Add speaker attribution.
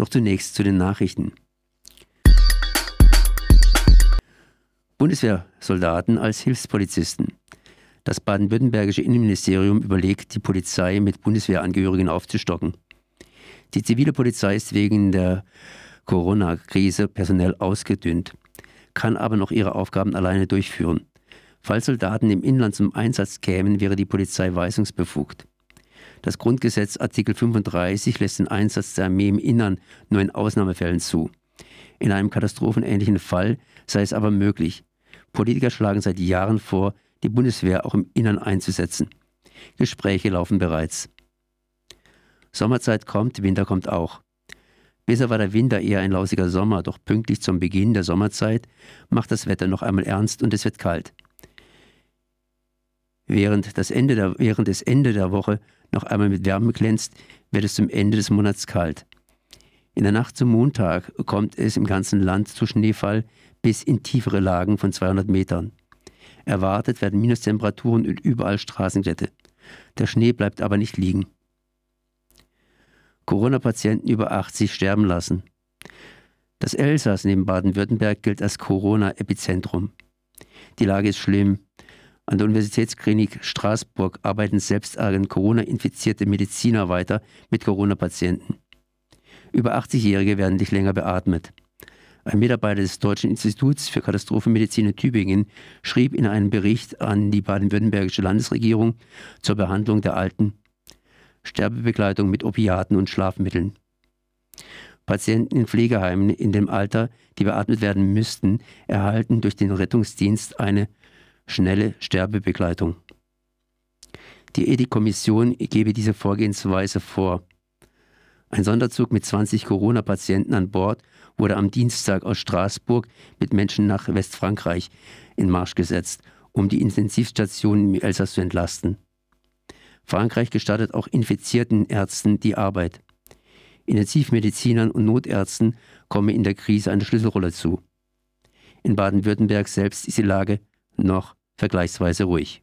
Speaker 1: Doch zunächst zu den Nachrichten. Bundeswehrsoldaten als Hilfspolizisten. Das baden-württembergische Innenministerium überlegt, die Polizei mit Bundeswehrangehörigen aufzustocken. Die zivile Polizei ist wegen der Corona-Krise personell ausgedünnt, kann aber noch ihre Aufgaben alleine durchführen. Falls Soldaten im Inland zum Einsatz kämen, wäre die Polizei weisungsbefugt. Das Grundgesetz Artikel 35 lässt den Einsatz der Armee im Innern nur in Ausnahmefällen zu. In einem katastrophenähnlichen Fall sei es aber möglich. Politiker schlagen seit Jahren vor, die Bundeswehr auch im Innern einzusetzen. Gespräche laufen bereits. Sommerzeit kommt, Winter kommt auch. Bisher war der Winter eher ein lausiger Sommer, doch pünktlich zum Beginn der Sommerzeit macht das Wetter noch einmal ernst und es wird kalt. Während das Ende der, während das Ende der Woche noch einmal mit Wärme glänzt, wird es zum Ende des Monats kalt. In der Nacht zum Montag kommt es im ganzen Land zu Schneefall bis in tiefere Lagen von 200 Metern. Erwartet werden Minustemperaturen und überall Straßenglätte. Der Schnee bleibt aber nicht liegen. Corona-Patienten über 80 sterben lassen. Das Elsass neben Baden-Württemberg gilt als Corona-Epizentrum. Die Lage ist schlimm. An der Universitätsklinik Straßburg arbeiten selbst Corona-infizierte Mediziner weiter mit Corona-Patienten. Über 80-Jährige werden nicht länger beatmet. Ein Mitarbeiter des Deutschen Instituts für Katastrophenmedizin in Tübingen schrieb in einem Bericht an die baden-württembergische Landesregierung zur Behandlung der Alten Sterbebegleitung mit Opiaten und Schlafmitteln. Patienten in Pflegeheimen in dem Alter, die beatmet werden müssten, erhalten durch den Rettungsdienst eine schnelle Sterbebegleitung. Die Ethikkommission gebe diese Vorgehensweise vor. Ein Sonderzug mit 20 Corona-Patienten an Bord wurde am Dienstag aus Straßburg mit Menschen nach Westfrankreich in Marsch gesetzt, um die Intensivstationen im Elsass zu entlasten. Frankreich gestattet auch infizierten Ärzten die Arbeit. Intensivmedizinern und Notärzten komme in der Krise eine Schlüsselrolle zu. In Baden-Württemberg selbst ist die Lage noch vergleichsweise ruhig.